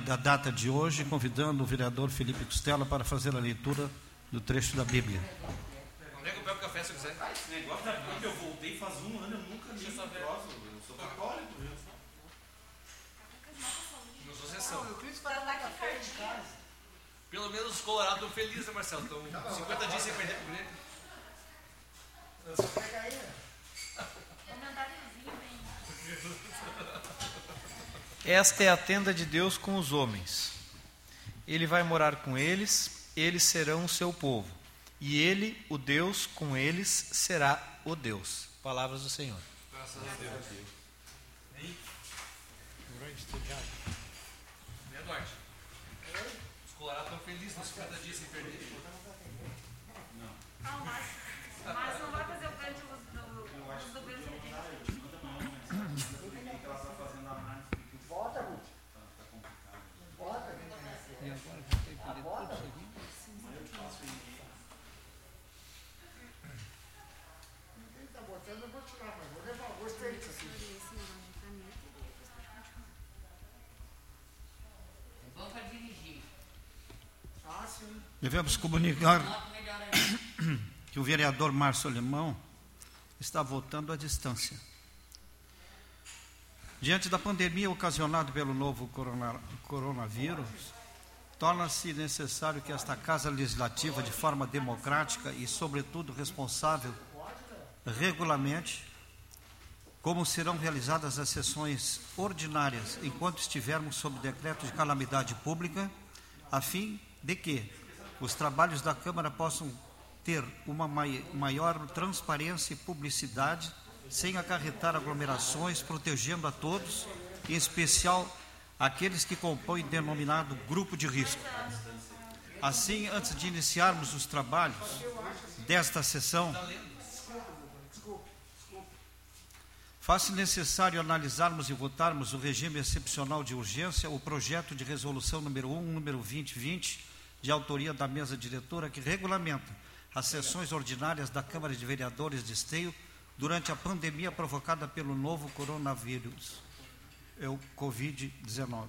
da data de hoje, convidando o vereador Felipe Costela para fazer a leitura do trecho da Bíblia. Onde é que eu pego café se eu quiser? Esse negócio da Bíblia, eu voltei faz um ano, eu nunca li esse troço. Eu sou católico. Eu Não sou sessão. Eu. Pelo menos os colorados estão felizes, né, Marcelo? Estão 50 dias sem perder pro Grêmio. Pega aí. Esta é a tenda de Deus com os homens. Ele vai morar com eles, eles serão o seu povo. E ele, o Deus, com eles será o Deus. Palavras do Senhor. Graças a Deus. Os colorados estão felizes nos 50 dias sem perder. Ah, mas, mas não vai fazer o grande uso do, uso do grande Bota, Ruth. Bota. Bota. Ninguém tá botando, eu vou tirar, mas vou levar. Gostei disso aqui. Vamos para dirigir. Ah, sim. Devemos comunicar que o vereador Márcio Alemão está votando à distância. Diante da pandemia ocasionada pelo novo corona- coronavírus, torna-se necessário que esta Casa Legislativa, de forma democrática e, sobretudo, responsável, regulamente como serão realizadas as sessões ordinárias enquanto estivermos sob decreto de calamidade pública, a fim de que os trabalhos da Câmara possam ter uma mai- maior transparência e publicidade, sem acarretar aglomerações, protegendo a todos, em especial aqueles que compõem denominado grupo de risco. Assim, antes de iniciarmos os trabalhos desta sessão, Faz-se necessário analisarmos e votarmos o regime excepcional de urgência, o projeto de resolução número 1, número 2020, de autoria da mesa diretora, que regulamenta as sessões ordinárias da Câmara de Vereadores de Esteio durante a pandemia provocada pelo novo coronavírus, é o Covid-19.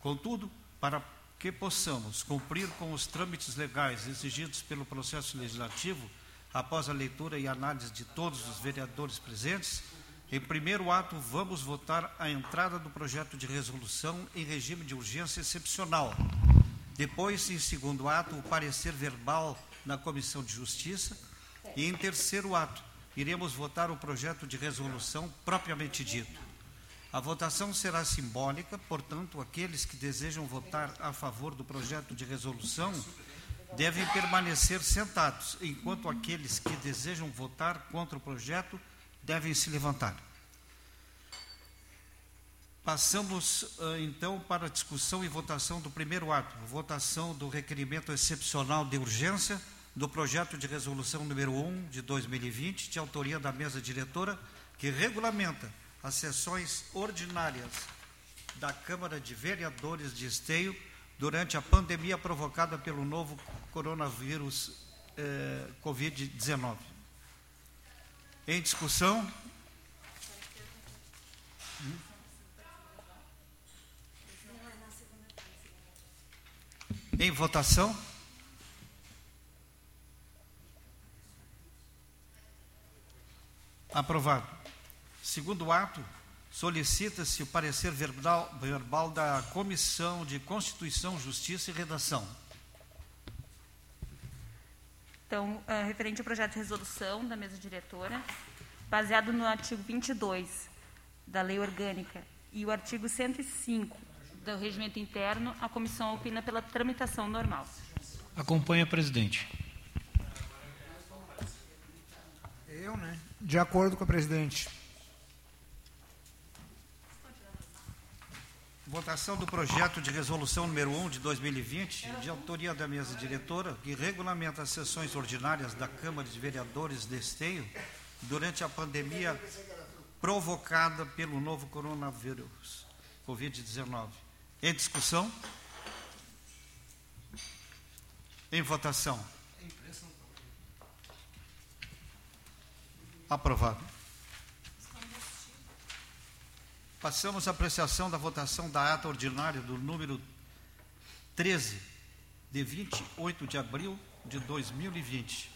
Contudo, para que possamos cumprir com os trâmites legais exigidos pelo processo legislativo, após a leitura e análise de todos os vereadores presentes, em primeiro ato, vamos votar a entrada do projeto de resolução em regime de urgência excepcional. Depois, em segundo ato, o parecer verbal na Comissão de Justiça. E em terceiro ato, iremos votar o projeto de resolução propriamente dito. A votação será simbólica, portanto, aqueles que desejam votar a favor do projeto de resolução devem permanecer sentados, enquanto aqueles que desejam votar contra o projeto devem se levantar. Passamos ah, então para a discussão e votação do primeiro ato, votação do requerimento excepcional de urgência do projeto de resolução número 1 de 2020, de autoria da mesa diretora, que regulamenta as sessões ordinárias da Câmara de Vereadores de Esteio durante a pandemia provocada pelo novo coronavírus eh, Covid-19. Em discussão? Em votação? Aprovado. Segundo ato, solicita-se o parecer verbal, verbal da Comissão de Constituição, Justiça e Redação. Então, ah, referente ao projeto de resolução da mesa diretora, baseado no artigo 22 da Lei Orgânica e o artigo 105 do Regimento Interno, a comissão opina pela tramitação normal. Acompanha, presidente. Eu, né? De acordo com a presidente. Votação do projeto de resolução número 1 de 2020, de autoria da mesa diretora, que regulamenta as sessões ordinárias da Câmara de Vereadores de Esteio durante a pandemia provocada pelo novo coronavírus, Covid-19. Em discussão? Em votação? Aprovado. Passamos à apreciação da votação da ata ordinária do número 13, de 28 de abril de 2020.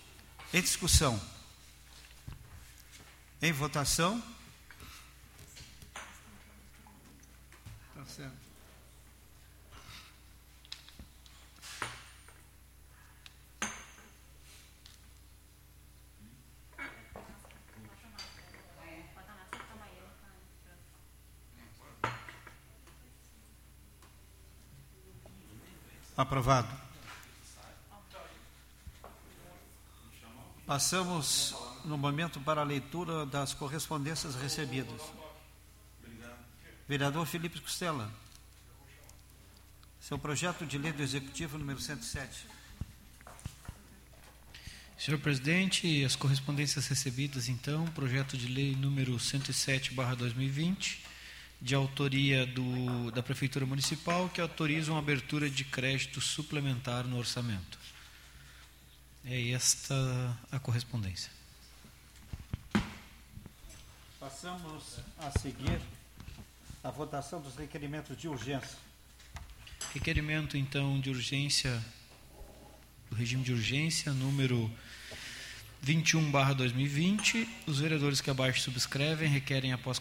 Em discussão. Em votação. Tá certo. Aprovado. Passamos no momento para a leitura das correspondências recebidas. Vereador Felipe Costela. Seu projeto de lei do Executivo número 107. Senhor presidente, as correspondências recebidas, então, projeto de lei número 107/2020, de autoria do, da Prefeitura Municipal, que autoriza uma abertura de crédito suplementar no orçamento. É esta a correspondência. Passamos a seguir a votação dos requerimentos de urgência. Requerimento, então, de urgência, do regime de urgência, número 21-2020. Os vereadores que abaixo subscrevem requerem, após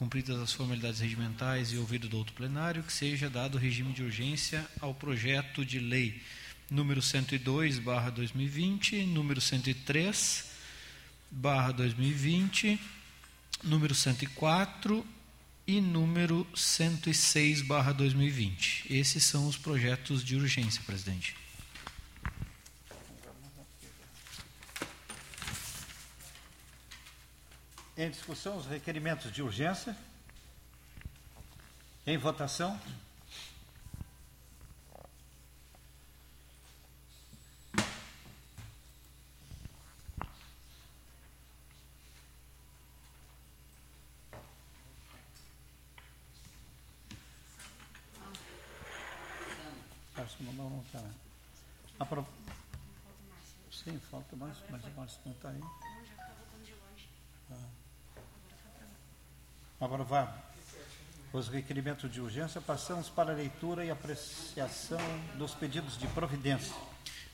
cumpridas as formalidades regimentais e ouvido do outro plenário, que seja dado regime de urgência ao projeto de lei número 102-2020, número 103-2020, número 104 e número 106/2020. Esses são os projetos de urgência, presidente. Em discussão, os requerimentos de urgência. Em votação. Não não. Apro... Sim, falta mais, mas o Márcio não está aí. Aprovado. Os requerimentos de urgência, passamos para a leitura e apreciação dos pedidos de providência.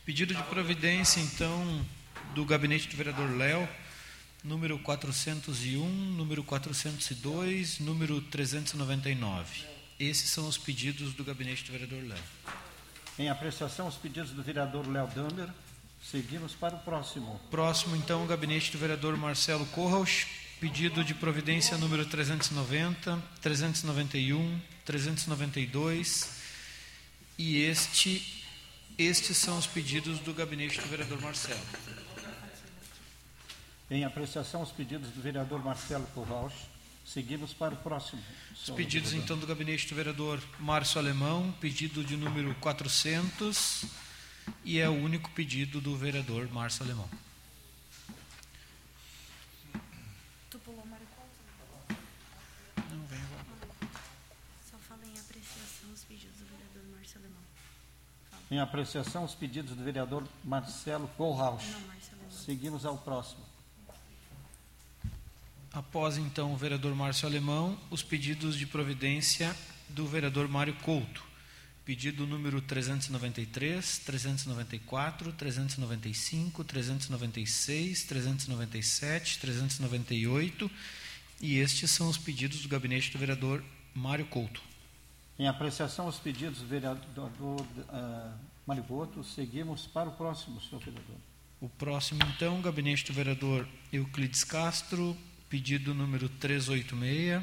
Pedido de providência, então, do gabinete do vereador Léo, número 401, número 402, número 399. Esses são os pedidos do gabinete do vereador Léo. Em apreciação, os pedidos do vereador Léo Damer. Seguimos para o próximo. Próximo, então, o gabinete do vereador Marcelo Corraus, pedido de providência número 390, 391, 392 e este, estes são os pedidos do gabinete do vereador Marcelo. Em apreciação, os pedidos do vereador Marcelo Corraus. Seguimos para o próximo. Os pedidos, então, do gabinete do vereador Márcio Alemão, pedido de número 400 e é o único pedido do vereador Márcio Alemão. Tu pulou Mário Couto? Não, vem agora. Só fala em apreciação os pedidos do vereador Márcio Alemão. Em apreciação, os pedidos do vereador Marcelo Alemão. Seguimos ao próximo. Após então o vereador Márcio Alemão, os pedidos de providência do vereador Mário Couto. Pedido número 393, 394, 395, 396, 397, 398 e estes são os pedidos do gabinete do vereador Mário Couto. Em apreciação, os pedidos do vereador uh, Marigoto. Seguimos para o próximo, senhor vereador. O próximo então, gabinete do vereador Euclides Castro, pedido número 386,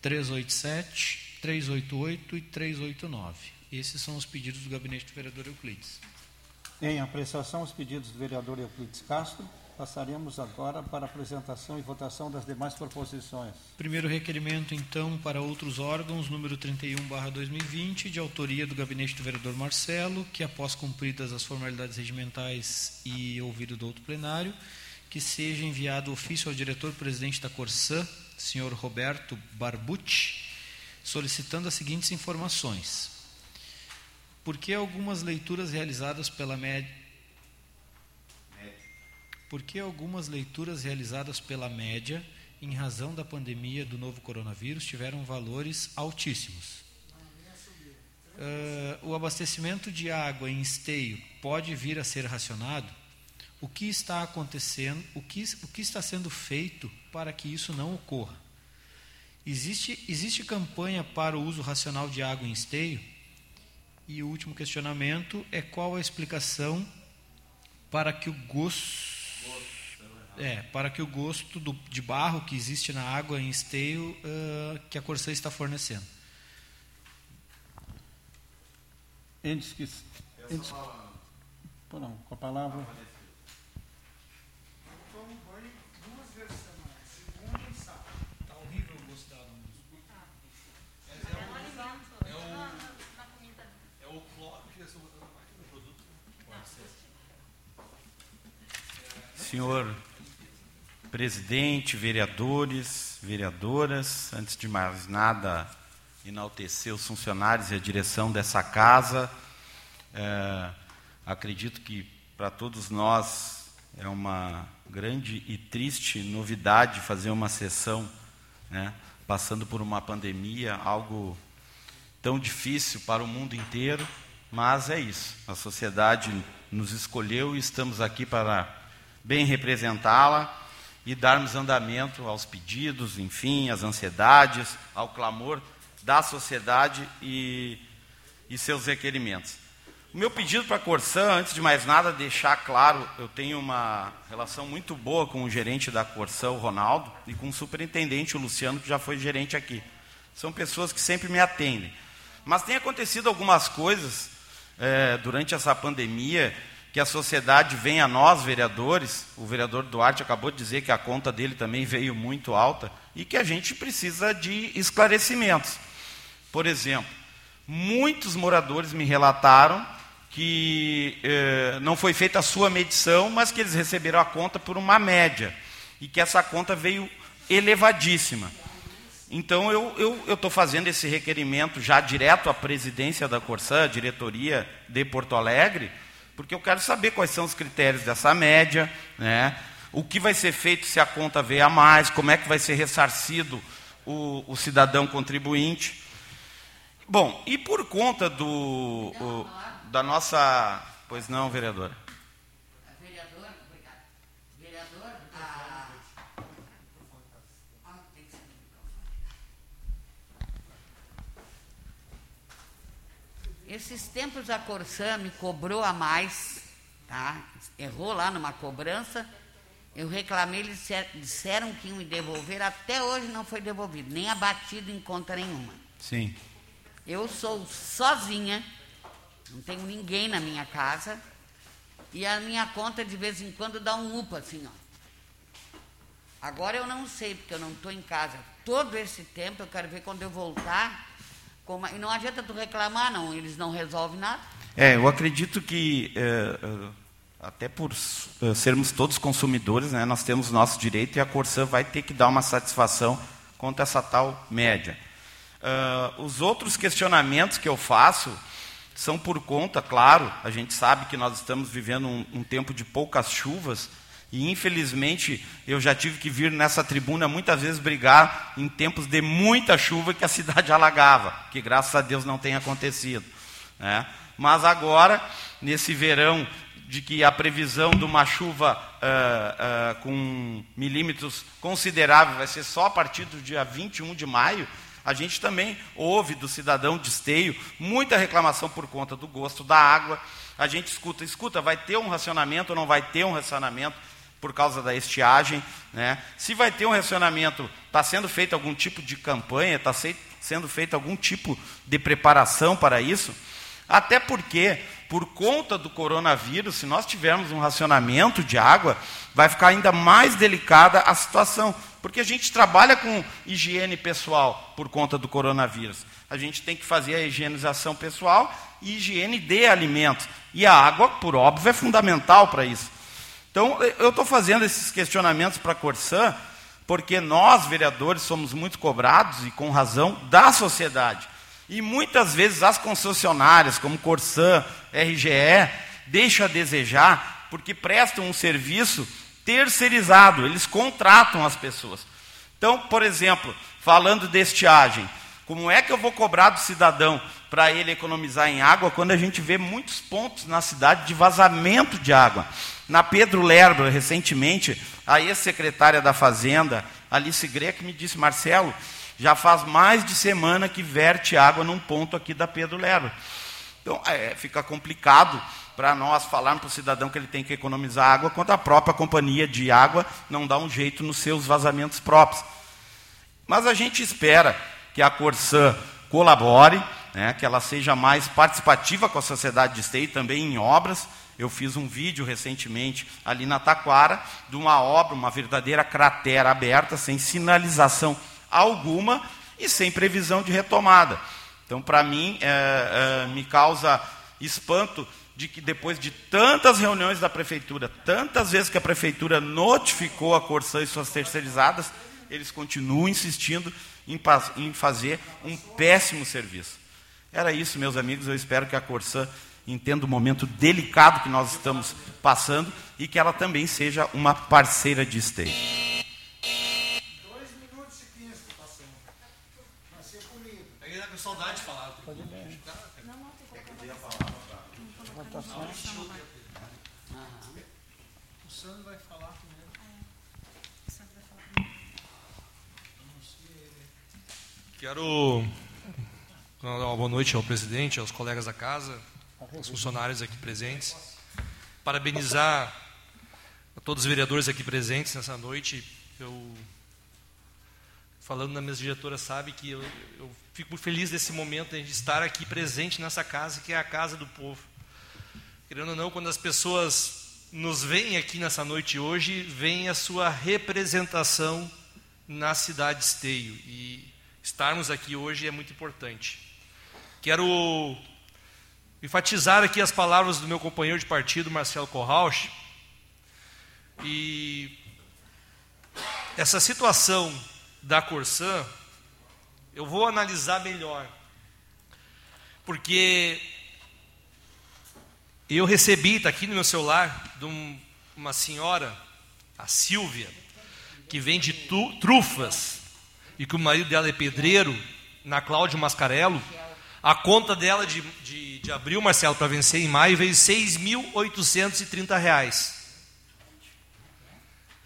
387, 388 e 389. Esses são os pedidos do gabinete do vereador Euclides. Em apreciação, os pedidos do vereador Euclides Castro. Passaremos agora para a apresentação e votação das demais proposições. Primeiro requerimento, então, para outros órgãos, número 31/2020, de autoria do gabinete do vereador Marcelo, que após cumpridas as formalidades regimentais e ouvido do outro plenário, que seja enviado ofício ao diretor-presidente da Corsã, senhor Roberto Barbucci, solicitando as seguintes informações. Por que algumas leituras realizadas pela média por que algumas leituras realizadas pela média em razão da pandemia do novo coronavírus, tiveram valores altíssimos. Uh, o abastecimento de água em esteio pode vir a ser racionado? O que está acontecendo? O que, o que está sendo feito para que isso não ocorra? Existe, existe campanha para o uso racional de água em esteio? E o último questionamento é qual a explicação para que o gosto é, para que o gosto do, de barro que existe na água em esteio uh, que a Corsã está fornecendo. Entes que. Entes, não, com a palavra. Tomo banho duas vezes por semana, segunda e sábado. Está horrível o gosto da água. É o cloro que é sobre o produto. Senhor presidente, vereadores, vereadoras, antes de mais nada, enaltecer os funcionários e a direção dessa casa. É, acredito que para todos nós é uma grande e triste novidade fazer uma sessão, né, passando por uma pandemia, algo tão difícil para o mundo inteiro, mas é isso. A sociedade nos escolheu e estamos aqui para bem representá-la e darmos andamento aos pedidos, enfim, às ansiedades, ao clamor da sociedade e, e seus requerimentos. O meu pedido para a Corsã, antes de mais nada, deixar claro, eu tenho uma relação muito boa com o gerente da Corsã, o Ronaldo, e com o superintendente, o Luciano, que já foi gerente aqui. São pessoas que sempre me atendem. Mas tem acontecido algumas coisas é, durante essa pandemia que a sociedade vem a nós, vereadores, o vereador Duarte acabou de dizer que a conta dele também veio muito alta, e que a gente precisa de esclarecimentos. Por exemplo, muitos moradores me relataram que eh, não foi feita a sua medição, mas que eles receberam a conta por uma média, e que essa conta veio elevadíssima. Então, eu estou fazendo esse requerimento já direto à presidência da Corsã, diretoria de Porto Alegre, porque eu quero saber quais são os critérios dessa média, né? o que vai ser feito se a conta vier a mais, como é que vai ser ressarcido o, o cidadão contribuinte. Bom, e por conta do, o, da nossa. Pois não, vereadora. Vereador, obrigado. Vereador, a... Ah, tem que ser no microfone. Esses tempos a Corsã me cobrou a mais, tá? Errou lá numa cobrança. Eu reclamei, eles disser- disseram que iam me devolver, até hoje não foi devolvido, nem abatido em conta nenhuma. Sim. Eu sou sozinha, não tenho ninguém na minha casa, e a minha conta de vez em quando dá um upa assim, ó. Agora eu não sei, porque eu não estou em casa. Todo esse tempo eu quero ver quando eu voltar. Como... E não adianta tu reclamar, não, eles não resolvem nada. É, eu acredito que, eh, até por eh, sermos todos consumidores, né, nós temos nosso direito e a Corsã vai ter que dar uma satisfação quanto essa tal média. Ah, os outros questionamentos que eu faço são por conta, claro, a gente sabe que nós estamos vivendo um, um tempo de poucas chuvas e infelizmente eu já tive que vir nessa tribuna muitas vezes brigar em tempos de muita chuva que a cidade alagava, que graças a Deus não tem acontecido. né? Mas agora, nesse verão, de que a previsão de uma chuva ah, ah, com milímetros considerável vai ser só a partir do dia 21 de maio, a gente também ouve do cidadão de esteio muita reclamação por conta do gosto da água. A gente escuta, escuta, vai ter um racionamento ou não vai ter um racionamento por causa da estiagem. Né? Se vai ter um racionamento, está sendo feito algum tipo de campanha, está sendo feito algum tipo de preparação para isso? Até porque, por conta do coronavírus, se nós tivermos um racionamento de água, vai ficar ainda mais delicada a situação. Porque a gente trabalha com higiene pessoal por conta do coronavírus. A gente tem que fazer a higienização pessoal e higiene de alimentos. E a água, por óbvio, é fundamental para isso. Então, eu estou fazendo esses questionamentos para a Corsã, porque nós, vereadores, somos muito cobrados, e com razão, da sociedade. E muitas vezes as concessionárias, como Corsã, RGE, deixam a desejar, porque prestam um serviço terceirizado, eles contratam as pessoas. Então, por exemplo, falando de estiagem, como é que eu vou cobrar do cidadão para ele economizar em água quando a gente vê muitos pontos na cidade de vazamento de água? Na Pedro Lerber, recentemente, a ex-secretária da Fazenda, Alice Greco, me disse, Marcelo, já faz mais de semana que verte água num ponto aqui da Pedro Lerber. Então, é, fica complicado para nós falarmos para o cidadão que ele tem que economizar água, quando a própria companhia de água não dá um jeito nos seus vazamentos próprios. Mas a gente espera que a Corsã colabore, né, que ela seja mais participativa com a sociedade de esteio, também em obras. Eu fiz um vídeo recentemente ali na Taquara de uma obra, uma verdadeira cratera aberta, sem sinalização alguma e sem previsão de retomada. Então, para mim, é, é, me causa espanto de que depois de tantas reuniões da prefeitura, tantas vezes que a prefeitura notificou a Corsã e suas terceirizadas, eles continuam insistindo em, em fazer um péssimo serviço. Era isso, meus amigos. Eu espero que a Corsã entenda o momento delicado que nós estamos passando e que ela também seja uma parceira de esteio. Dois minutos e quinze que passando. Vai ser comigo. Ele tá com saudade de falar. O Sandro vai falar primeiro. Quero dar uma boa noite ao presidente, aos colegas da casa, aos funcionários aqui presentes. Parabenizar a todos os vereadores aqui presentes nessa noite. Eu, falando na mesa diretora, sabe que eu, eu fico muito feliz desse momento de estar aqui presente nessa casa, que é a casa do povo. Querendo ou não, quando as pessoas nos veem aqui nessa noite hoje, vem a sua representação na cidade de Esteio. E estarmos aqui hoje é muito importante. Quero enfatizar aqui as palavras do meu companheiro de partido, Marcelo Corrauch. E essa situação da Corsã, eu vou analisar melhor. Porque eu recebi, está aqui no meu celular, de um, uma senhora, a Silvia, que vende tu, trufas, e que o marido dela é pedreiro, na Cláudio Mascarello. A conta dela de, de, de abril, Marcelo, para vencer em maio, veio 6.830 reais.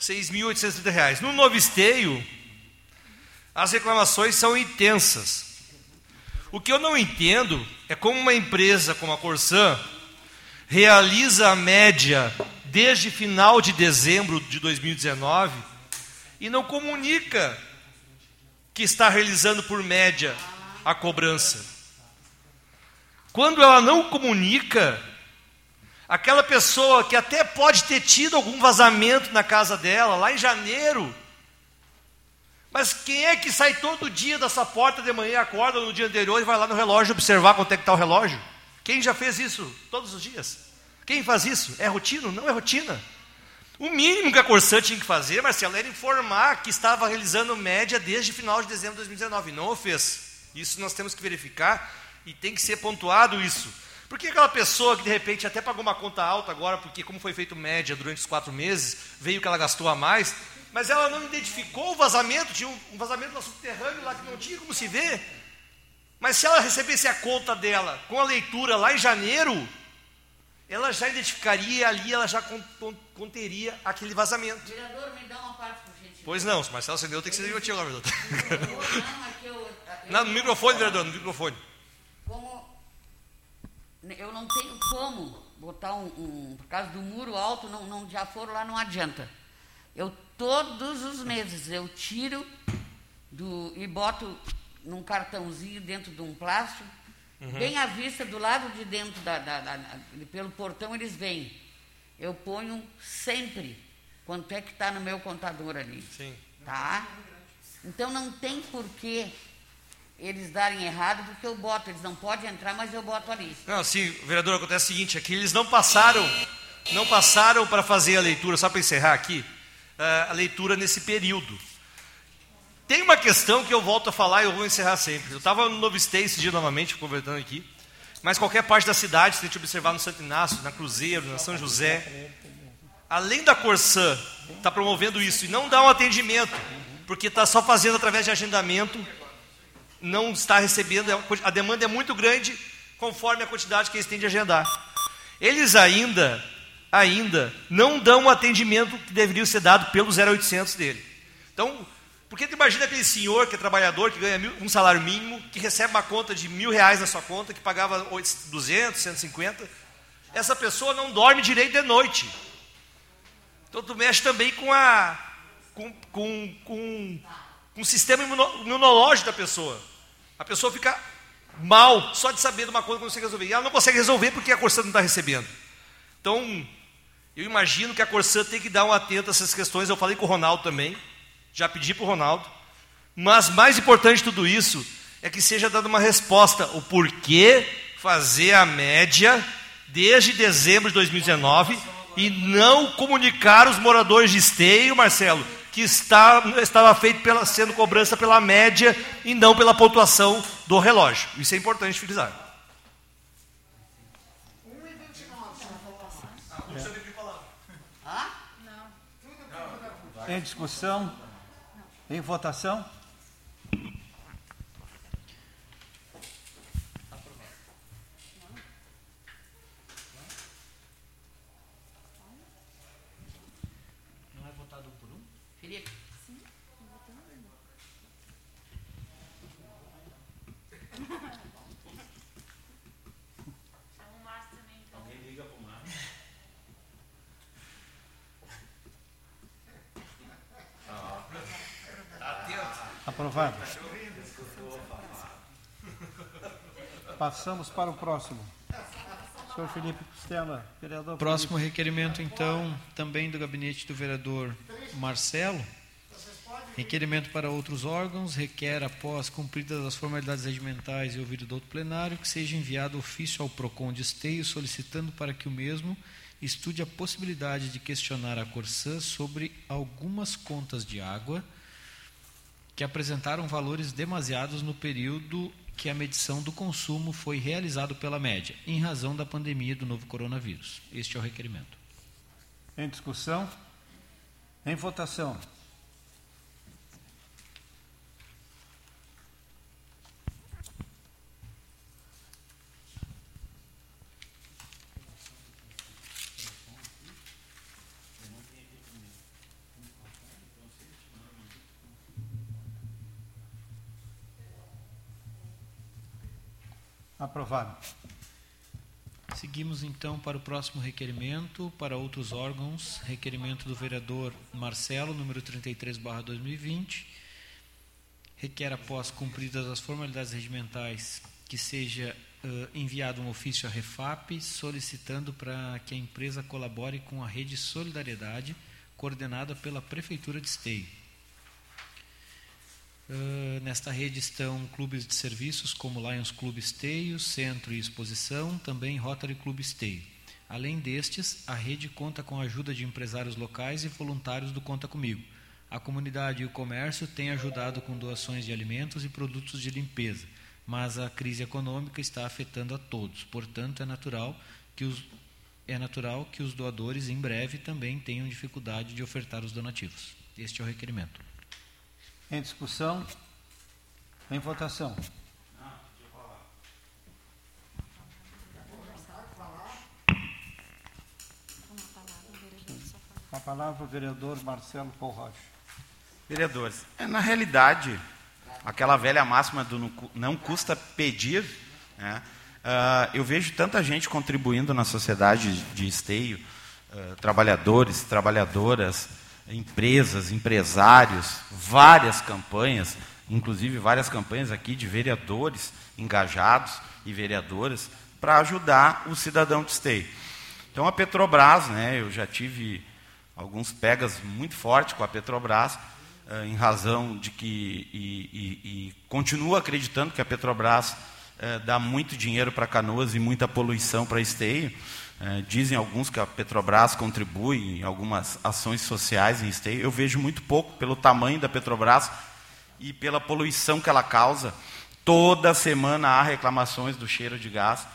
6.830 reais. No novo esteio, as reclamações são intensas. O que eu não entendo é como uma empresa como a Corsã realiza a média desde final de dezembro de 2019 e não comunica que está realizando por média a cobrança. Quando ela não comunica, aquela pessoa que até pode ter tido algum vazamento na casa dela, lá em janeiro, mas quem é que sai todo dia dessa porta de manhã, acorda no dia anterior e vai lá no relógio observar quanto é que está o relógio? Quem já fez isso todos os dias? Quem faz isso? É rotina? Não é rotina. O mínimo que a Corsã tinha que fazer, Marcelo, era informar que estava realizando média desde final de dezembro de 2019. Não o fez. Isso nós temos que verificar e tem que ser pontuado isso. Porque aquela pessoa que de repente até pagou uma conta alta agora, porque como foi feito média durante os quatro meses, veio que ela gastou a mais, mas ela não identificou o vazamento, tinha um vazamento no subterrâneo lá que não tinha como se ver. Mas se ela recebesse a conta dela com a leitura lá em janeiro, ela já identificaria ali, ela já conteria aquele vazamento. Vereador, me dá uma parte, por gentileza. Pois não, se Marcelo acendeu, tem que ser divertido agora, vereador. Não, no microfone, vereador, no microfone. como eu não tenho como botar um, um- por causa do muro alto, não, não já foram lá, não adianta. Eu todos os meses eu tiro do e boto num cartãozinho dentro de um plástico, bem à vista do lado de dentro da, da- da- pelo portão eles vêm. Eu ponho sempre quanto é que está no meu contador ali. Sim. Tá? Então não tem porquê eles darem errado, porque eu boto, eles não podem entrar, mas eu boto ali. Não, sim, vereador, acontece o seguinte, aqui eles não passaram, não passaram para fazer a leitura, só para encerrar aqui, eh, a leitura nesse período. Tem uma questão que eu volto a falar e eu vou encerrar sempre. Eu estava no Novo Stay esse dia novamente, conversando aqui, mas qualquer parte da cidade, se a gente observar no Santo Inácio, na Cruzeiro, na São José, além da Corsã estar promovendo isso e não dar um atendimento, porque está só fazendo através de agendamento, não está recebendo, a demanda é muito grande conforme a quantidade que eles têm de agendar. Eles ainda, ainda não dão o atendimento que deveria ser dado pelo 0800 dele. Então, porque tu imagina aquele senhor que é trabalhador, que ganha mil, um salário mínimo, que recebe uma conta de mil reais na sua conta, que pagava 200, 150. Essa pessoa não dorme direito de noite. Então tu mexe também com a com, com, com, com o sistema imunológico da pessoa. A pessoa fica mal só de saber de uma coisa que não consegue resolver. E ela não consegue resolver porque a Corsã não está recebendo. Então, eu imagino que a Corsã tem que dar um atento a essas questões. Eu falei com o Ronaldo também, já pedi para o Ronaldo. Mas mais importante de tudo isso é que seja dada uma resposta. O porquê fazer a média desde dezembro de 2019 e não comunicar os moradores de esteio, Marcelo, que está, estava feito pela, sendo cobrança pela média e não pela pontuação do relógio. Isso é importante frisar. Em discussão? Em votação? Aprovado. Passamos para o próximo. Senhor Felipe Costela, vereador. Próximo Felipe. requerimento, então, também do gabinete do vereador Marcelo. Requerimento para outros órgãos requer, após cumpridas as formalidades regimentais e ouvido do outro plenário, que seja enviado ofício ao PROCON de Esteio solicitando para que o mesmo estude a possibilidade de questionar a Corsã sobre algumas contas de água que apresentaram valores demasiados no período que a medição do consumo foi realizado pela média, em razão da pandemia do novo coronavírus. Este é o requerimento. Em discussão? Em votação. Aprovado. Seguimos então para o próximo requerimento para outros órgãos. Requerimento do vereador Marcelo, número 33/2020. Requer após cumpridas as formalidades regimentais que seja uh, enviado um ofício à Refap solicitando para que a empresa colabore com a rede Solidariedade coordenada pela prefeitura de Esteio Uh, nesta rede estão clubes de serviços como Lions Club Esteio, Centro e Exposição, também Rotary Club Esteio. Além destes, a rede conta com a ajuda de empresários locais e voluntários do Conta Comigo. A comunidade e o comércio têm ajudado com doações de alimentos e produtos de limpeza, mas a crise econômica está afetando a todos. Portanto, é natural que os, é natural que os doadores em breve também tenham dificuldade de ofertar os donativos. Este é o requerimento. Em discussão? Em votação? A palavra o vereador Marcelo Paul Rocha. Vereadores, é, na realidade, aquela velha máxima do não custa pedir, né? uh, eu vejo tanta gente contribuindo na sociedade de esteio, uh, trabalhadores, trabalhadoras, empresas, empresários, várias campanhas, inclusive várias campanhas aqui de vereadores engajados e vereadoras para ajudar o cidadão de esteio. Então a Petrobras, né, eu já tive alguns pegas muito fortes com a Petrobras, eh, em razão de que, e, e, e continuo acreditando que a Petrobras eh, dá muito dinheiro para canoas e muita poluição para esteio, é, dizem alguns que a Petrobras contribui em algumas ações sociais em esteio. Eu vejo muito pouco pelo tamanho da Petrobras e pela poluição que ela causa. Toda semana há reclamações do cheiro de gás.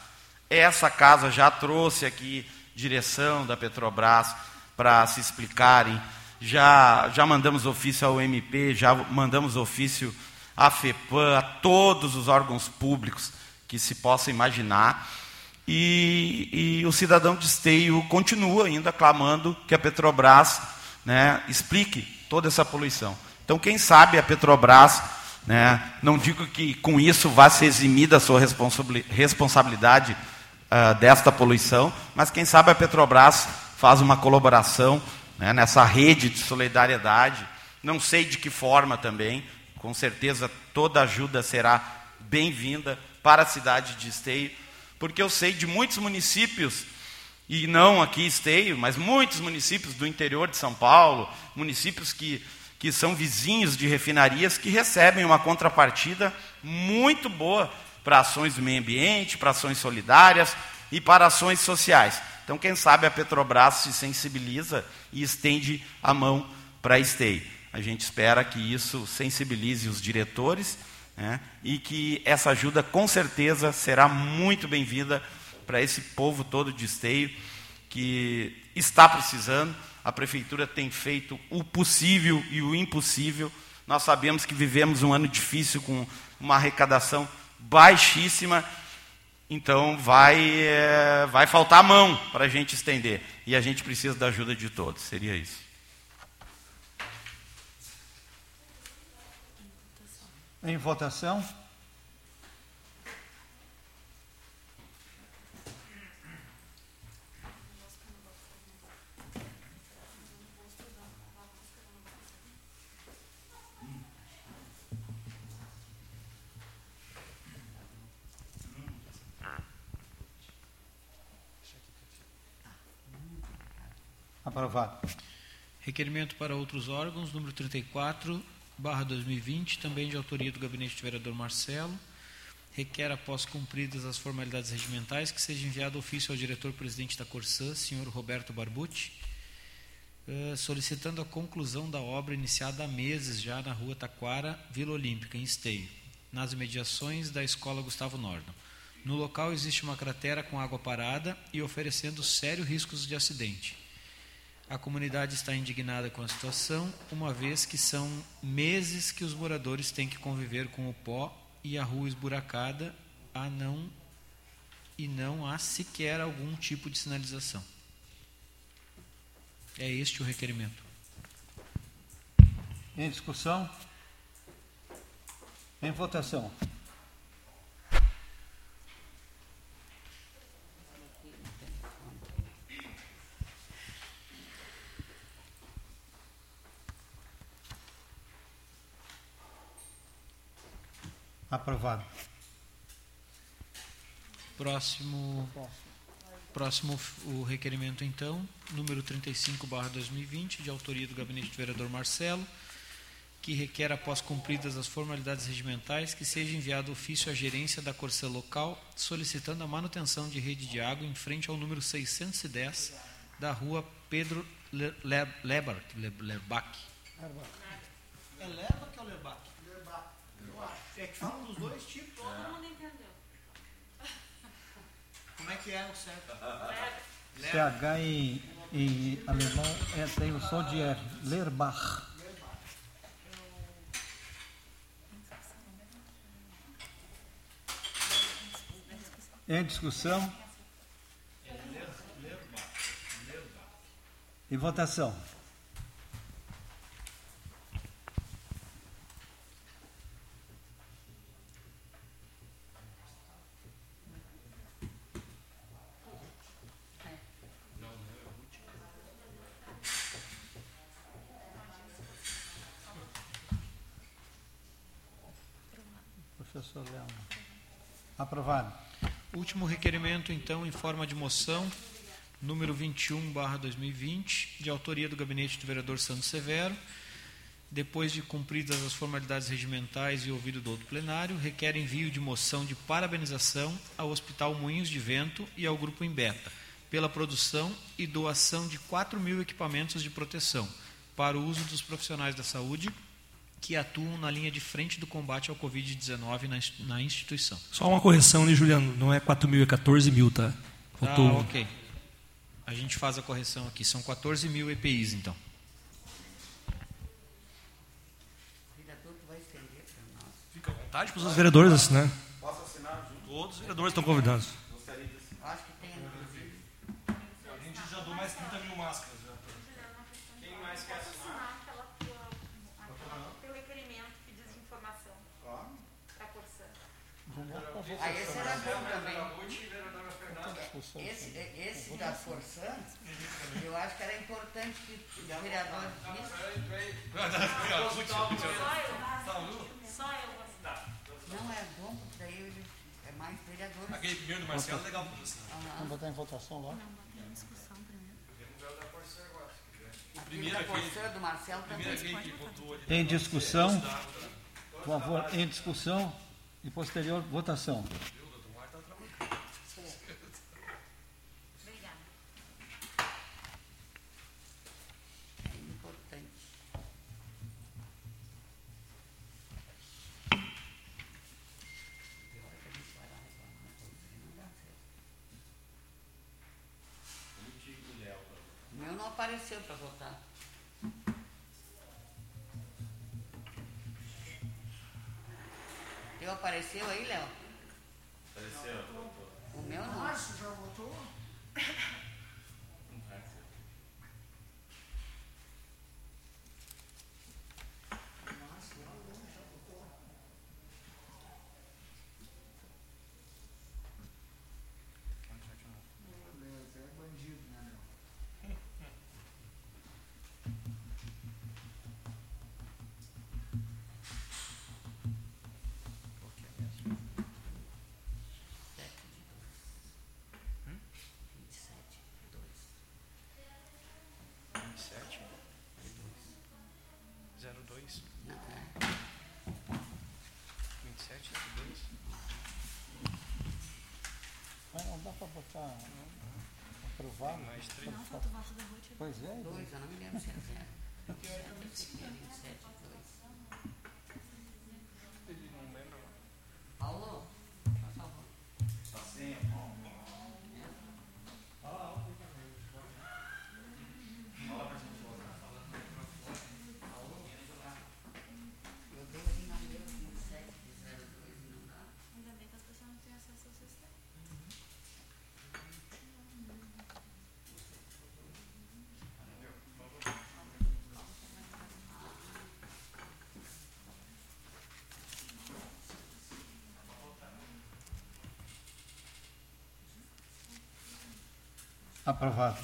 Essa casa já trouxe aqui direção da Petrobras para se explicarem já, já mandamos ofício ao MP, já mandamos ofício à FEPAM, a todos os órgãos públicos que se possa imaginar. E, e o cidadão de esteio continua ainda clamando que a Petrobras né, explique toda essa poluição. Então, quem sabe a Petrobras, né, não digo que com isso vá ser eximida a sua responsabilidade uh, desta poluição, mas quem sabe a Petrobras faz uma colaboração né, nessa rede de solidariedade. Não sei de que forma também, com certeza toda ajuda será bem-vinda para a cidade de Esteio porque eu sei de muitos municípios, e não aqui Esteio, mas muitos municípios do interior de São Paulo, municípios que, que são vizinhos de refinarias, que recebem uma contrapartida muito boa para ações do meio ambiente, para ações solidárias e para ações sociais. Então, quem sabe a Petrobras se sensibiliza e estende a mão para Esteio. A gente espera que isso sensibilize os diretores né? e que essa ajuda com certeza será muito bem-vinda para esse povo todo de esteio que está precisando. A prefeitura tem feito o possível e o impossível. Nós sabemos que vivemos um ano difícil com uma arrecadação baixíssima, então vai, é, vai faltar mão para a gente estender. E a gente precisa da ajuda de todos. Seria isso. Em votação. Aprovado. Requerimento para outros órgãos, número 34, barra 2020, também de autoria do gabinete do vereador Marcelo, requer, após cumpridas as formalidades regimentais, que seja enviado ofício ao diretor-presidente da Corsã, senhor Roberto Barbucci, uh, solicitando a conclusão da obra iniciada há meses já na rua Taquara, Vila Olímpica, em Esteio, nas imediações da Escola Gustavo Nordon. No local existe uma cratera com água parada e oferecendo sérios riscos de acidente. A comunidade está indignada com a situação, uma vez que são meses que os moradores têm que conviver com o pó e a rua esburacada a não, e não há sequer algum tipo de sinalização. É este o requerimento. Em discussão? Em votação. Aprovado. Próximo, próximo o requerimento, então, número 35, barra 2020, de autoria do gabinete do vereador Marcelo, que requer, após cumpridas as formalidades regimentais, que seja enviado ofício à gerência da Corsã local, solicitando a manutenção de rede de água em frente ao número 610 da rua Pedro Lebach. É Lebach ou Lebach? É que falam dos dois tipos. Todo mundo entendeu. Como é que é o certo? CH em, em alemão é, tem o som de R. Lerbach. Em discussão? Em votação. Último requerimento, então, em forma de moção, número 21, barra 2020, de autoria do gabinete do vereador Santos Severo, depois de cumpridas as formalidades regimentais e ouvido do outro plenário, requer envio de moção de parabenização ao Hospital Moinhos de Vento e ao Grupo Embeta, pela produção e doação de 4 mil equipamentos de proteção para o uso dos profissionais da saúde que atuam na linha de frente do combate ao Covid-19 na, instituição. Só uma correção, né, Juliano? Não é 4 mil, é 14 mil, tá? tá Faltou... Ah, ok. A gente faz a correção aqui. São 14 mil EPIs, então. Fica à vontade para os vereadores assinar. Posso assinar? Todos os vereadores estão convidados. Ah, esse era bom também. Esse, esse da Forçã, eu acho que era importante que os vereadores vissem. Só eu vou assinar. Não, é bom, porque daí ele é mais vereadores. Aquele primeiro do Marcelo é legal para você. Vamos botar em votação lá. Aquele da Forçã, do Marcelo, também. Aquele que votou ali. Em discussão, por favor, em discussão e posterior votação. estava para né? aprovar. Né? Tem mais três. Não, falta o voto da Ruth. Pois é. Dois, eu não me lembro se era zero. Porque era 27. Aprovado.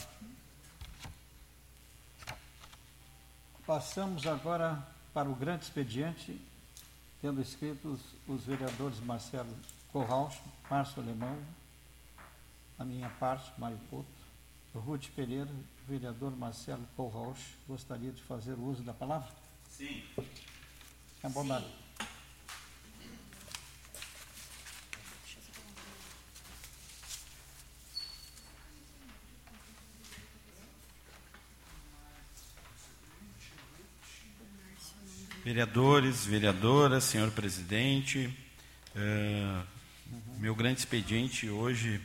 Passamos agora para o grande expediente, tendo escritos os vereadores Marcelo Corrauch, Márcio Alemão, a minha parte, Mário Couto, Ruth Pereira, vereador Marcelo Corrauch, gostaria de fazer uso da palavra? Sim. É bondade. Vereadores, vereadoras, senhor presidente, eh, meu grande expediente hoje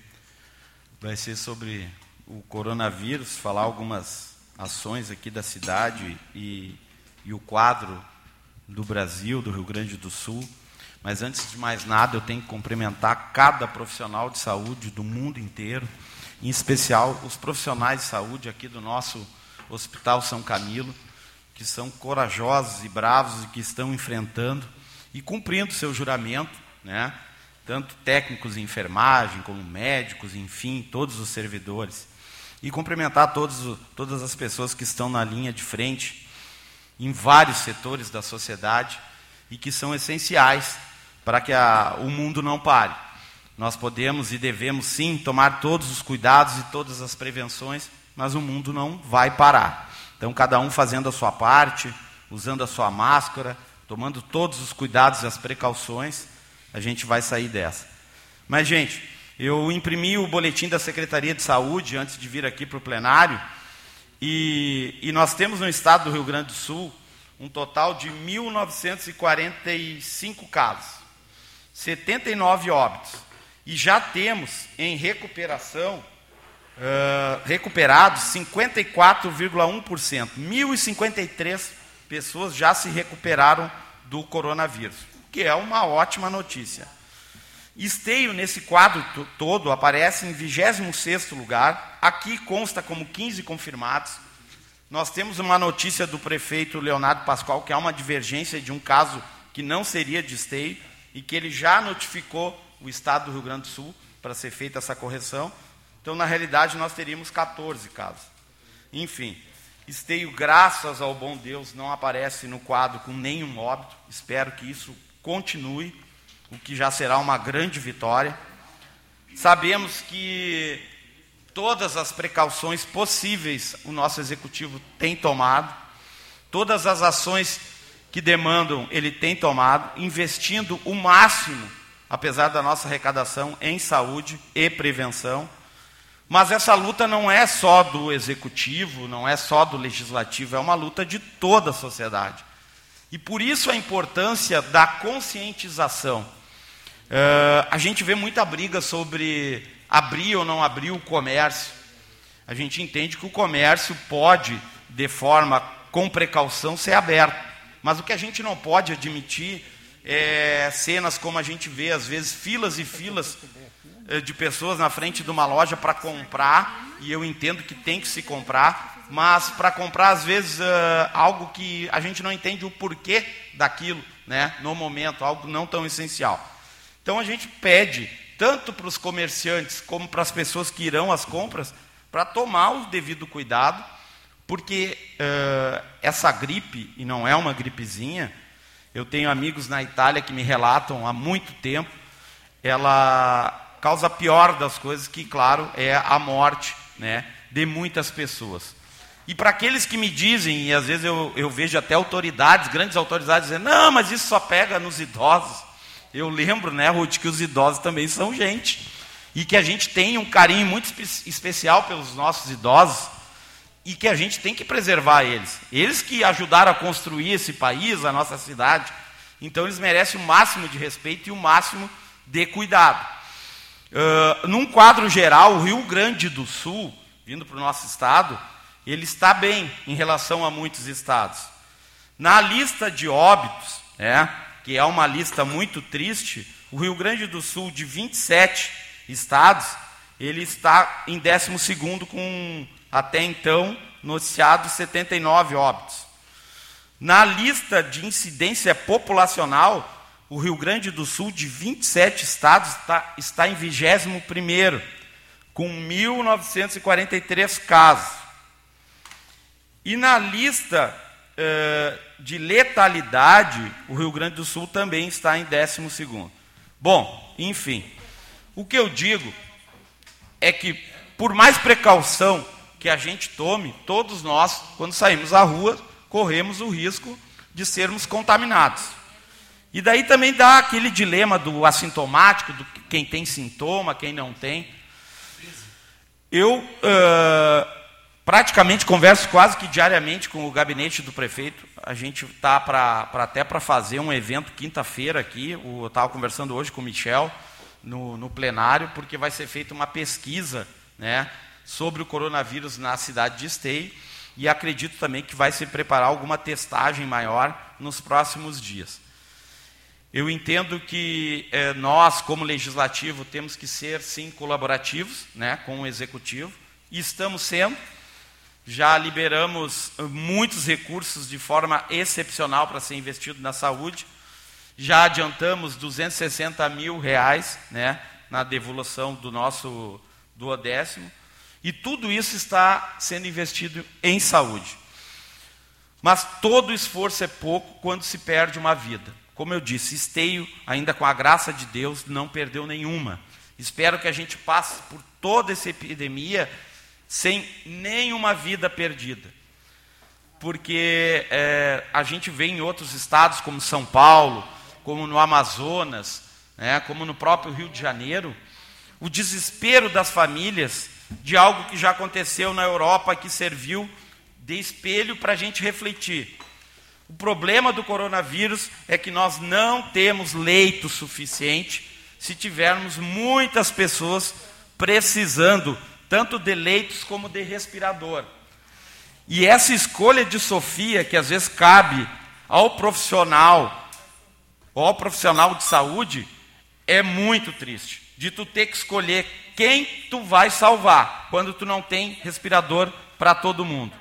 vai ser sobre o coronavírus, falar algumas ações aqui da cidade e, e o quadro do Brasil, do Rio Grande do Sul. Mas antes de mais nada, eu tenho que cumprimentar cada profissional de saúde do mundo inteiro, em especial os profissionais de saúde aqui do nosso Hospital São Camilo, que são corajosos e bravos e que estão enfrentando e cumprindo seu juramento, né? tanto técnicos em enfermagem como médicos, enfim, todos os servidores. E cumprimentar todos, todas as pessoas que estão na linha de frente em vários setores da sociedade e que são essenciais para que a- o mundo não pare. Nós podemos e devemos sim tomar todos os cuidados e todas as prevenções, mas o mundo não vai parar. Então, cada um fazendo a sua parte, usando a sua máscara, tomando todos os cuidados e as precauções, a gente vai sair dessa. Mas, gente, eu imprimi o boletim da Secretaria de Saúde antes de vir aqui para o plenário, e, e nós temos no estado do Rio Grande do Sul um total de 1.945 casos, 79 óbitos. E já temos em recuperação, recuperados 54,1%. 1.053 pessoas já se recuperaram do coronavírus. O que é uma ótima notícia. Esteio, nesse quadro todo, aparece em 26 lugar. Aqui consta como 15 confirmados. Nós temos uma notícia do prefeito Leonardo Pascoal, que há uma divergência de um caso que não seria de esteio, e que ele já notificou o Estado do Rio Grande do Sul para ser feita essa correção. Então, na realidade, nós teríamos 14 casos. Enfim, esteio, graças ao bom Deus, não aparece no quadro com nenhum óbito. Espero que isso continue o que já será uma grande vitória. Sabemos que todas as precauções possíveis o nosso executivo tem tomado, todas as ações que demandam ele tem tomado, investindo o máximo, apesar da nossa arrecadação, em saúde e prevenção. Mas essa luta não é só do executivo, não é só do legislativo, é uma luta de toda a sociedade. E por isso a importância da conscientização. Uh, a gente vê muita briga sobre abrir ou não abrir o comércio. A gente entende que o comércio pode, de forma com precaução, ser aberto. Mas o que a gente não pode admitir é cenas como a gente vê, às vezes, filas e filas de pessoas na frente de uma loja para comprar, e eu entendo que tem que se comprar, mas para comprar, às vezes, uh, algo que a gente não entende o porquê daquilo, né, no momento, algo não tão essencial. Então a gente pede, tanto para os comerciantes como para as pessoas que irão às compras, para tomar o devido cuidado, porque uh, essa gripe, e não é uma gripezinha, eu tenho amigos na Itália que me relatam há muito tempo, ela causa pior das coisas, que, claro, é a morte né, de muitas pessoas. E para aqueles que me dizem, e às vezes eu, eu vejo até autoridades, grandes autoridades, dizendo: não, mas isso só pega nos idosos. Eu lembro, né, Ruth, que os idosos também são gente. E que a gente tem um carinho muito espe especial pelos nossos idosos. E que a gente tem que preservar eles. Eles que ajudaram a construir esse país, a nossa cidade. Então eles merecem o máximo de respeito e o máximo de cuidado. Uh, num quadro geral, o Rio Grande do Sul, vindo para o nosso estado, ele está bem em relação a muitos estados. Na lista de óbitos, é, que é uma lista muito triste, o Rio Grande do Sul, de 27 estados, ele está em 12 com, até então, noticiados 79 óbitos. Na lista de incidência populacional, o Rio Grande do Sul, de 27 estados, está, está em 21 com 1.943 casos. E na lista uh, de letalidade, o Rio Grande do Sul também está em 12. Bom, enfim, o que eu digo é que, por mais precaução que a gente tome, todos nós, quando saímos à rua, corremos o risco de sermos contaminados. E daí também dá aquele dilema do assintomático, do quem tem sintoma, quem não tem. Eu uh, praticamente converso quase que diariamente com o gabinete do prefeito. A gente está para até para fazer um evento quinta-feira aqui. Eu estava conversando hoje com o Michel no, no plenário, porque vai ser feita uma pesquisa né, sobre o coronavírus na cidade de Esteio. E acredito também que vai se preparar alguma testagem maior nos próximos dias. Eu entendo que eh, nós, como legislativo, temos que ser, sim, colaborativos né, com o executivo, e estamos sendo já liberamos eh, muitos recursos de forma excepcional para ser investido na saúde. Já adiantamos 260 mil reais né, na devolução do nosso duodécimo. E tudo isso está sendo investido em saúde. Mas todo esforço é pouco quando se perde uma vida. Como eu disse, Esteio, ainda com a graça de Deus, não perdeu nenhuma. Espero que a gente passe por toda essa epidemia sem nenhuma vida perdida. Porque é, a gente vê em outros estados, como São Paulo, como no Amazonas, né, como no próprio Rio de Janeiro, o desespero das famílias de algo que já aconteceu na Europa, que serviu de espelho para a gente refletir. O problema do coronavírus é que nós não temos leito suficiente se tivermos muitas pessoas precisando tanto de leitos como de respirador. E essa escolha de Sofia, que às vezes cabe ao profissional Ó, profissional de saúde é muito triste de tu ter que escolher quem tu vai salvar quando tu não tem respirador para todo mundo.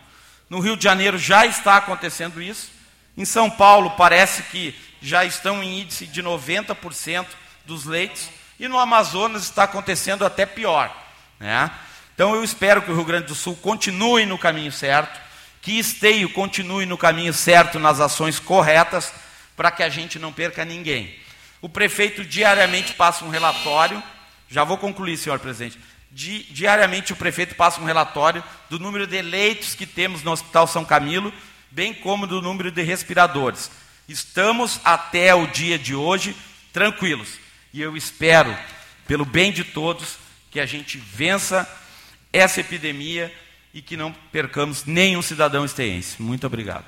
No Rio de Janeiro já está acontecendo isso. Em São Paulo parece que já estão em índice de 90% dos leitos e no Amazonas está acontecendo até pior, né? Então eu espero que o Rio Grande do Sul continue no caminho certo, que Esteio continue no caminho certo nas ações corretas, para que a gente não perca ninguém. O prefeito diariamente passa um relatório, já vou concluir, senhor presidente. Di, diariamente o prefeito passa um relatório do número de leitos que temos no Hospital São Camilo, bem como do número de respiradores. Estamos até o dia de hoje tranquilos. E eu espero, pelo bem de todos, que a gente vença essa epidemia e que não percamos nenhum cidadão esteense. Muito obrigado.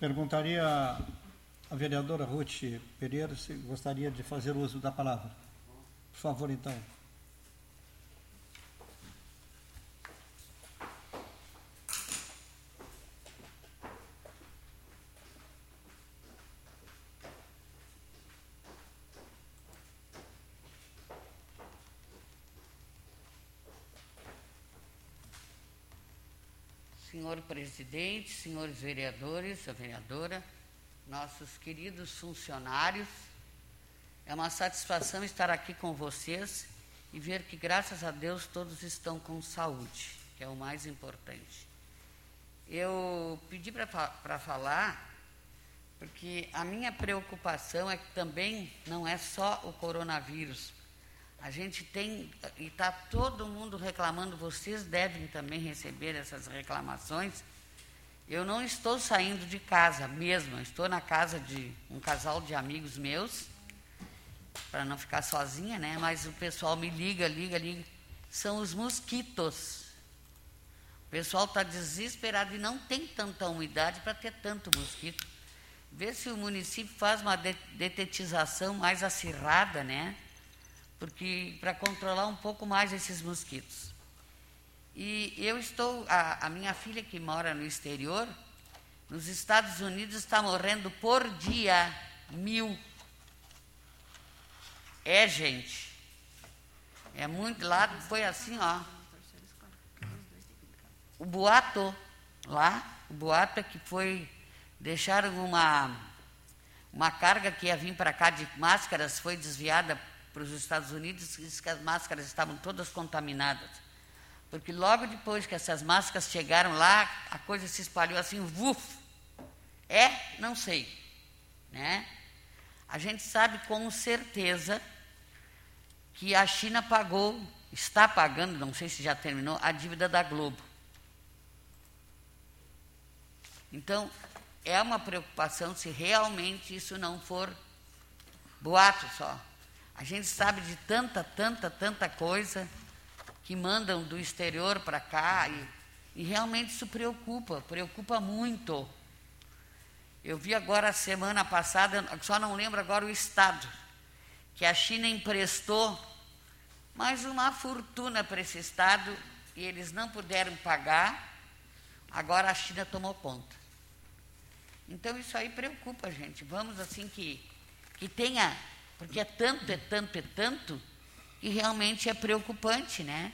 Perguntaria à vereadora Ruth Pereira se gostaria de fazer uso da palavra. Por favor, então. senhor presidente, senhores vereadores, a vereadora, nossos queridos funcionários. É uma satisfação estar aqui com vocês e ver que, graças a Deus, todos estão com saúde, que é o mais importante. Eu pedi para falar porque a minha preocupação é que também não é só o coronavírus, a gente tem, e está todo mundo reclamando, vocês devem também receber essas reclamações. Eu não estou saindo de casa mesmo, estou na casa de um casal de amigos meus, para não ficar sozinha, né? Mas o pessoal me liga, liga, liga. São os mosquitos. O pessoal está desesperado e não tem tanta umidade para ter tanto mosquito. Vê se o município faz uma detetização mais acirrada, né? porque para controlar um pouco mais esses mosquitos. E eu estou, a, a, minha filha que mora no exterior, nos Estados Unidos está morrendo por dia mil. É, gente. É muito, lá foi assim, ó. O boato, lá, o boato é que foi, deixaram uma, uma carga que ia vir para cá de máscaras, foi desviada para os Estados Unidos disse que as máscaras estavam todas contaminadas. Porque logo depois que essas máscaras chegaram lá, a coisa se espalhou assim, vuf. É? Não sei. Né? A gente sabe com certeza que a China pagou, está pagando, não sei se já terminou, a dívida da Globo. Então, é uma preocupação se realmente isso não for boato só. A gente sabe de tanta, tanta, tanta coisa que mandam do exterior para cá e, e realmente isso preocupa, preocupa muito. Eu vi agora semana passada, só não lembro agora o estado, que a China emprestou mais uma fortuna para esse estado e eles não puderam pagar, agora a China tomou conta. Então isso aí preocupa a gente. Vamos assim que, que tenha porque é tanto, é tanto, é tanto, que realmente é preocupante, né?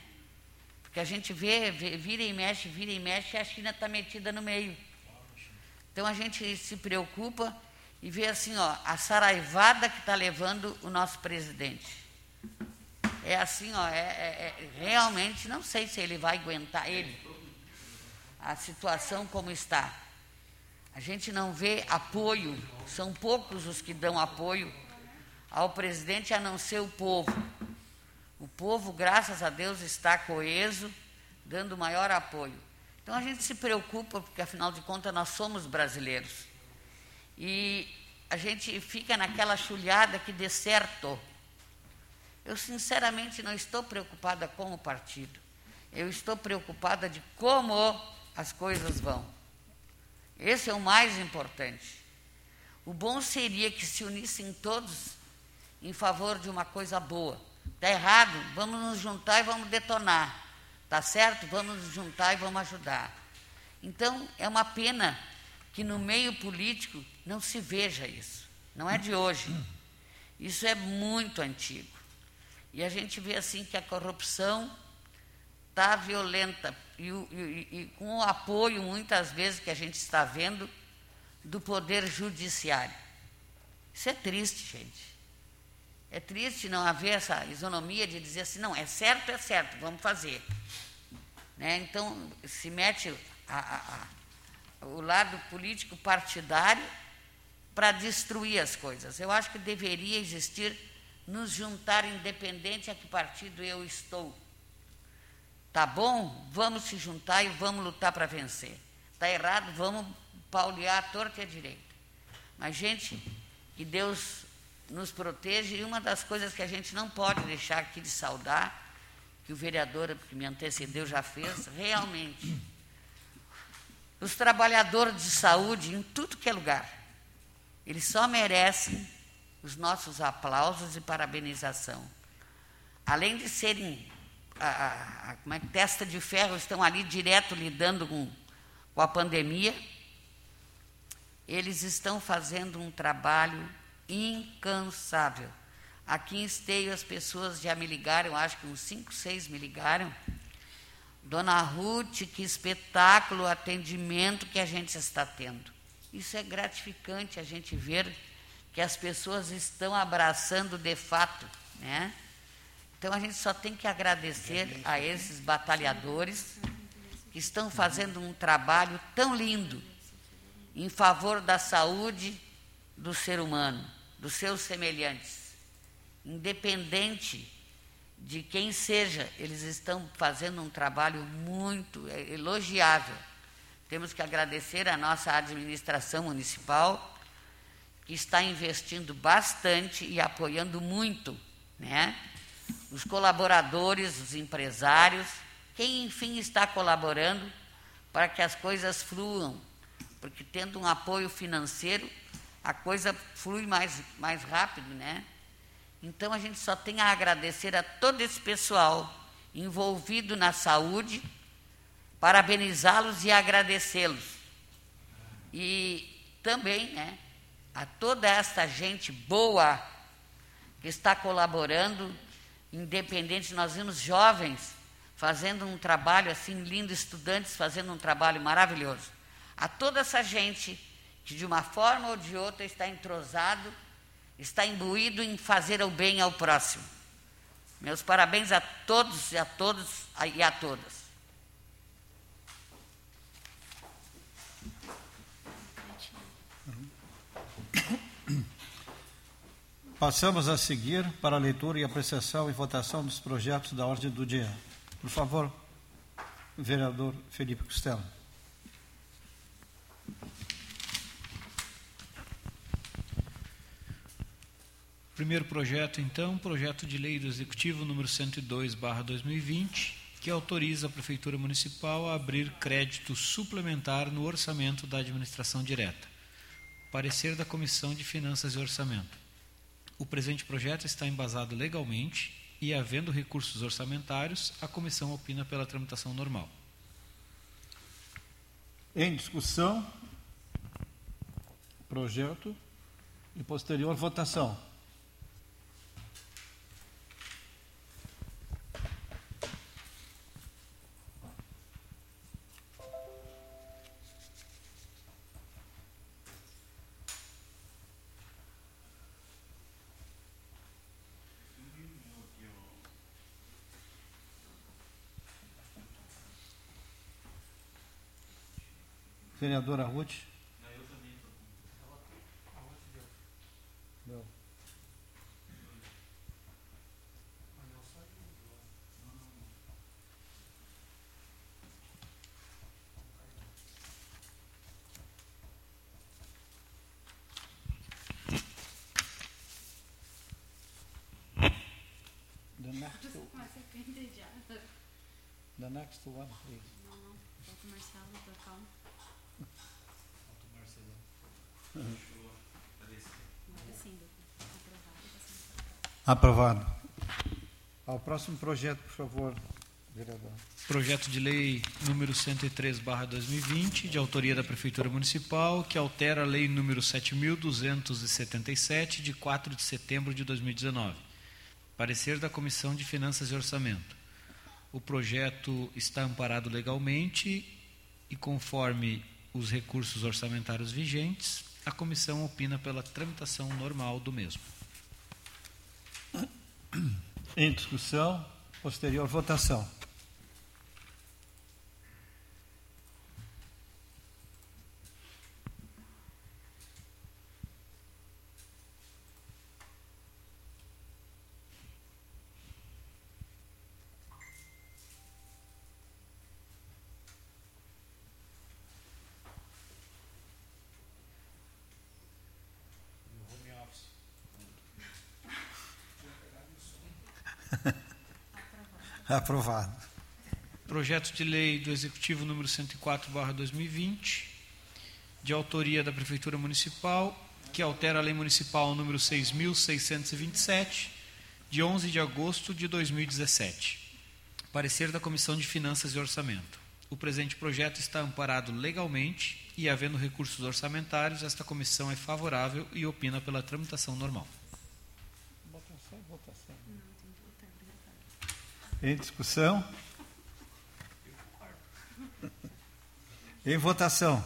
Porque a gente vê, vê vira e mexe, vira e mexe, e a China está metida no meio. Então a gente se preocupa e vê assim, ó, a saraivada que está levando o nosso presidente. É assim, ó, é, é, é, realmente não sei se ele vai aguentar ele, a situação como está. A gente não vê apoio, são poucos os que dão apoio ao presidente a não ser o povo. O povo, graças a Deus, está coeso, dando maior apoio. Então a gente se preocupa, porque afinal de contas nós somos brasileiros. E a gente fica naquela chulhada que dê certo. Eu sinceramente não estou preocupada com o partido. Eu estou preocupada de como as coisas vão. Esse é o mais importante. O bom seria que se unissem todos em favor de uma coisa boa. Está errado? Vamos nos juntar e vamos detonar. Tá certo? Vamos nos juntar e vamos ajudar. Então, é uma pena que no meio político não se veja isso. Não é de hoje. Isso é muito antigo. E a gente vê assim que a corrupção está violenta e, e, e, com o apoio, muitas vezes, que a gente está vendo do Poder Judiciário. Isso é triste, gente. É triste não haver essa isonomia de dizer assim, não, é certo, é certo, vamos fazer. Né? Então, se mete a, a, a, o lado político partidário para destruir as coisas. Eu acho que deveria existir nos juntar independente a que partido eu estou. Tá bom? Vamos se juntar e vamos lutar para vencer. Tá errado? Vamos paulear a torta e a direita. Mas, gente, que Deus nos proteja e uma das coisas que a gente não pode deixar aqui de saudar, que o vereador que me antecedeu já fez, realmente, os trabalhadores de saúde em tudo que é lugar, eles só merecem os nossos aplausos e parabenização. Além de serem a, a, a é, testa de ferro, estão ali direto lidando com, com a pandemia, eles estão fazendo um trabalho incansável. Aqui em Esteio as pessoas já me ligaram, acho que uns 5, 6 me ligaram. Dona Ruth, que espetáculo, atendimento que a gente está tendo. Isso é gratificante a gente ver que as pessoas estão abraçando de fato, né? Então a gente só tem que agradecer a esses batalhadores que estão fazendo um trabalho tão lindo em favor da saúde do ser humano dos seus semelhantes. Independente de quem seja, eles estão fazendo um trabalho muito elogiável. Temos que agradecer a nossa administração municipal, que está investindo bastante e apoiando muito, né? Os colaboradores, os empresários, quem enfim está colaborando para que as coisas fluam, porque tendo um apoio financeiro, a coisa flui mais, mais rápido, né? Então a gente só tem a agradecer a todo esse pessoal envolvido na saúde, parabenizá-los e agradecê-los. E também, né, a toda esta gente boa que está colaborando, independente, nós vimos jovens fazendo um trabalho assim lindo, estudantes fazendo um trabalho maravilhoso. A toda essa gente que de uma forma ou de outra está entrosado, está imbuído em fazer o bem ao próximo. Meus parabéns a todos e a todos e a todas. Passamos a seguir para a leitura e apreciação e votação dos projetos da ordem do dia. Por favor, vereador Felipe Costello. Primeiro projeto, então, projeto de lei do Executivo número 102/2020, que autoriza a Prefeitura Municipal a abrir crédito suplementar no orçamento da administração direta. Parecer da Comissão de Finanças e Orçamento. O presente projeto está embasado legalmente e, havendo recursos orçamentários, a comissão opina pela tramitação normal. Em discussão, projeto e posterior votação. Vereadora Ruth. Não. The next, the next one, please. Não, não. O Marcelo. Sim, doutor. Aprovado. Aprovado. Ao próximo projeto, por favor, vereador. Projeto de lei número 103/2020, de autoria da Prefeitura Municipal, que altera a lei número 7277 de 4 de setembro de 2019. Parecer da Comissão de Finanças e Orçamento. O projeto está amparado legalmente e conforme os recursos orçamentários vigentes, a comissão opina pela tramitação normal do mesmo. Em discussão, posterior votação. Aprovado. Projeto de lei do Executivo número 104/2020, de autoria da Prefeitura Municipal, que altera a Lei Municipal número 6627, de 11 de agosto de 2017. Parecer da Comissão de Finanças e Orçamento. O presente projeto está amparado legalmente e, havendo recursos orçamentários, esta comissão é favorável e opina pela tramitação normal. Em discussão? Em votação.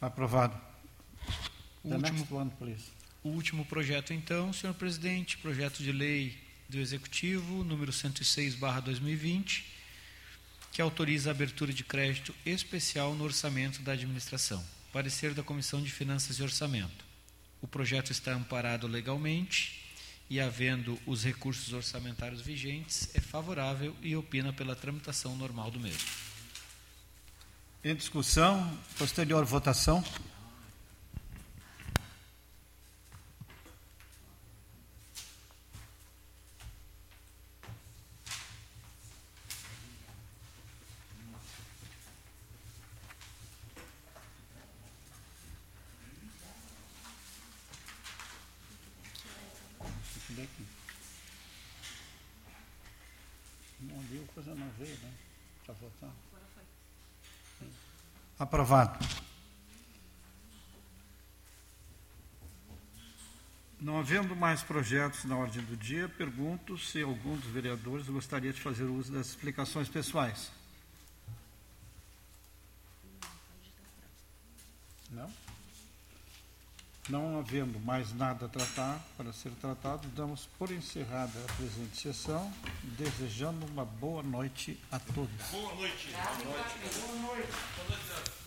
Aprovado. O The último, one, please. o último projeto, então, senhor presidente, projeto de lei do Executivo, número 106/2020, que autoriza a abertura de crédito especial no orçamento da administração. Parecer da Comissão de Finanças e Orçamento. O projeto está amparado legalmente e, havendo os recursos orçamentários vigentes, é favorável e opina pela tramitação normal do mesmo. Em discussão, posterior votação. Não viu, coisa não veio, né? Para votar. Aprovado. Não havendo mais projetos na ordem do dia, pergunto se algum dos vereadores gostaria de fazer uso das explicações pessoais. Não? Não havendo mais nada a tratar, para ser tratado, damos por encerrada a presente sessão, desejando uma boa noite a todos. Boa noite. Boa noite. Boa noite. Boa noite.